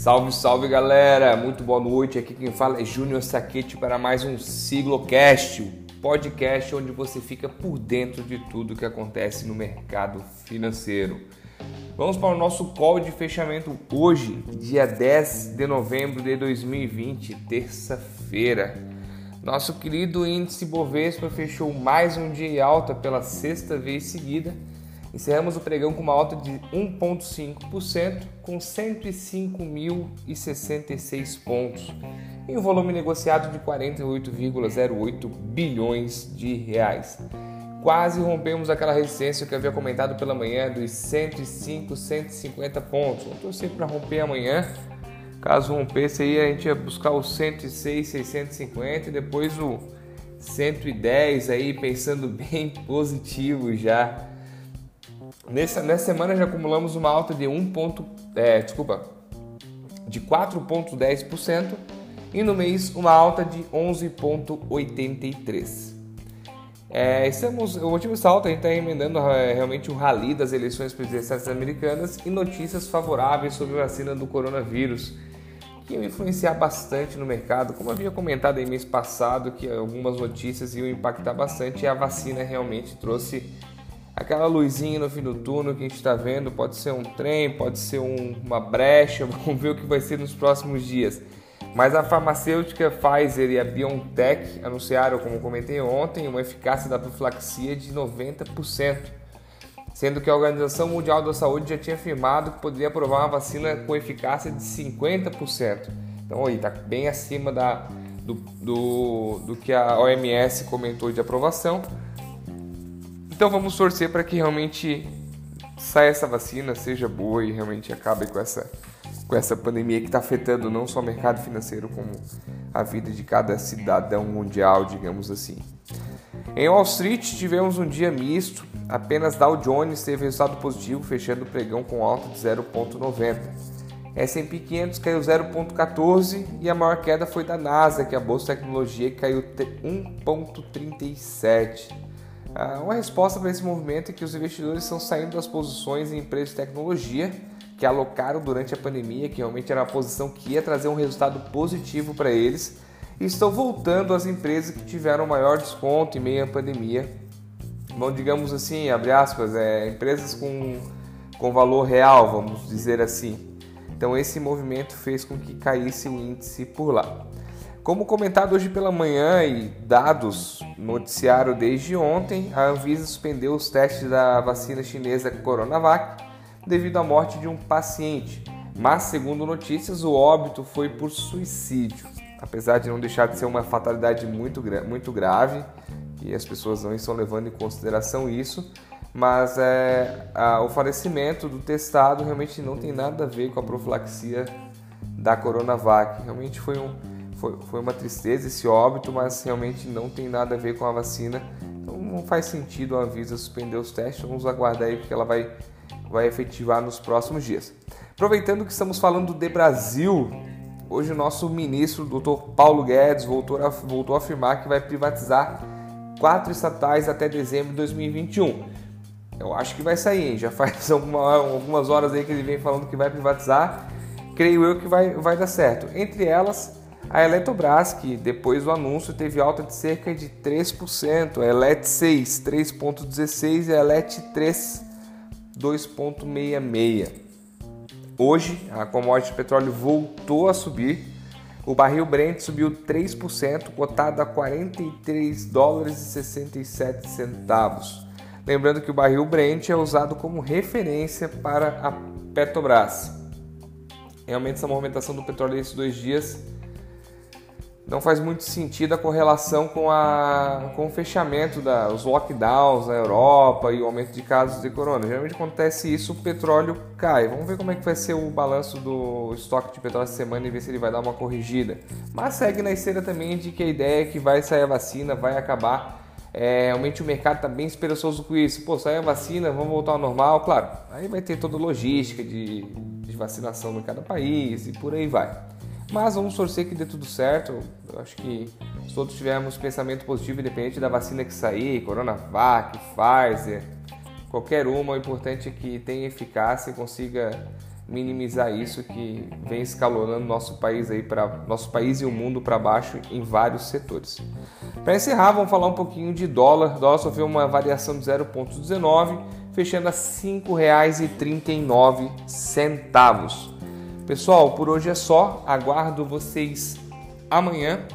Salve, salve galera! Muito boa noite. Aqui quem fala é Júnior Saquete para mais um Siglocast, o podcast onde você fica por dentro de tudo que acontece no mercado financeiro. Vamos para o nosso call de fechamento hoje, dia 10 de novembro de 2020, terça-feira. Nosso querido índice Bovespa fechou mais um dia em alta pela sexta vez seguida Encerramos o pregão com uma alta de 1,5%, com 105.066 pontos, em um volume negociado de 48,08 bilhões de reais. Quase rompemos aquela resistência que eu havia comentado pela manhã dos 105, 150 pontos. Vamos torcer para romper amanhã. Caso rompesse aí, a gente ia buscar o 106, 650 e depois o 110 aí, pensando bem positivo já Nessa, nessa semana já acumulamos uma alta de 1 ponto, é, desculpa, de 4,10% e no mês uma alta de 11,83%. É, estamos, o motivo dessa alta a gente está emendando é, realmente o rally das eleições presidenciais americanas e notícias favoráveis sobre a vacina do coronavírus, que iam influenciar bastante no mercado. Como havia comentado em mês passado, que algumas notícias iam impactar bastante e a vacina realmente trouxe aquela luzinha no fim do túnel que a gente está vendo, pode ser um trem, pode ser um, uma brecha, vamos ver o que vai ser nos próximos dias. Mas a farmacêutica Pfizer e a BioNTech anunciaram, como comentei ontem, uma eficácia da profilaxia de 90%, sendo que a Organização Mundial da Saúde já tinha afirmado que poderia aprovar uma vacina com eficácia de 50%. Então, aí, está bem acima da, do, do, do que a OMS comentou de aprovação. Então vamos torcer para que realmente saia essa vacina, seja boa e realmente acabe com essa, com essa pandemia que está afetando não só o mercado financeiro, como a vida de cada cidadão mundial, digamos assim. Em Wall Street tivemos um dia misto, apenas Dow Jones teve resultado positivo, fechando o pregão com alta de 0,90. S&P 500 caiu 0,14 e a maior queda foi da Nasdaq, a bolsa de tecnologia, que caiu 1,37. Ah, uma resposta para esse movimento é que os investidores estão saindo das posições em empresas de tecnologia que alocaram durante a pandemia, que realmente era uma posição que ia trazer um resultado positivo para eles, e estão voltando às empresas que tiveram maior desconto em meio à pandemia. Bom, digamos assim, abre aspas, é, empresas com, com valor real, vamos dizer assim. Então esse movimento fez com que caísse o índice por lá. Como comentado hoje pela manhã e dados noticiário desde ontem, a Anvisa suspendeu os testes da vacina chinesa Coronavac devido à morte de um paciente. Mas, segundo notícias, o óbito foi por suicídio. Apesar de não deixar de ser uma fatalidade muito, muito grave, e as pessoas não estão levando em consideração isso, mas é, a, o falecimento do testado realmente não tem nada a ver com a profilaxia da Coronavac. Realmente foi um foi, foi uma tristeza esse óbito, mas realmente não tem nada a ver com a vacina. Então não faz sentido a Anvisa suspender os testes. Vamos aguardar aí porque ela vai, vai efetivar nos próximos dias. Aproveitando que estamos falando de Brasil, hoje o nosso ministro, Dr. Paulo Guedes, voltou a, voltou a afirmar que vai privatizar quatro estatais até dezembro de 2021. Eu acho que vai sair, hein? já faz alguma, algumas horas aí que ele vem falando que vai privatizar. Creio eu que vai, vai dar certo. Entre elas, a Eletrobras, que depois do anúncio teve alta de cerca de 3%, a Elet 6, 3,16% e a Elet 3, 2,66%. Hoje, a commodity de petróleo voltou a subir. O barril Brent subiu 3%, cotado a 43 dólares e 67 centavos. Lembrando que o barril Brent é usado como referência para a Petrobras. Realmente essa movimentação do petróleo nesses dois dias não faz muito sentido a correlação com, a, com o fechamento dos lockdowns na Europa e o aumento de casos de corona. Geralmente acontece isso, o petróleo cai. Vamos ver como é que vai ser o balanço do estoque de petróleo essa semana e ver se ele vai dar uma corrigida. Mas segue na esteira também de que a ideia é que vai sair a vacina, vai acabar. É, realmente o mercado está bem esperançoso com isso. Pô, sai a vacina, vamos voltar ao normal. Claro, aí vai ter toda a logística de, de vacinação em cada país e por aí vai. Mas vamos torcer que dê tudo certo. Eu acho que se todos tivermos pensamento positivo, independente da vacina que sair, Coronavac, Pfizer, qualquer uma, o importante é que tenha eficácia e consiga minimizar isso que vem escalonando nosso país aí para nosso país e o mundo para baixo em vários setores. Para encerrar, vamos falar um pouquinho de dólar. O dólar sofreu uma variação de 0,19, fechando a R$ 5,39. Pessoal, por hoje é só. Aguardo vocês amanhã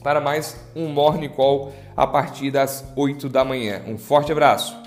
para mais um Morning Call a partir das 8 da manhã. Um forte abraço!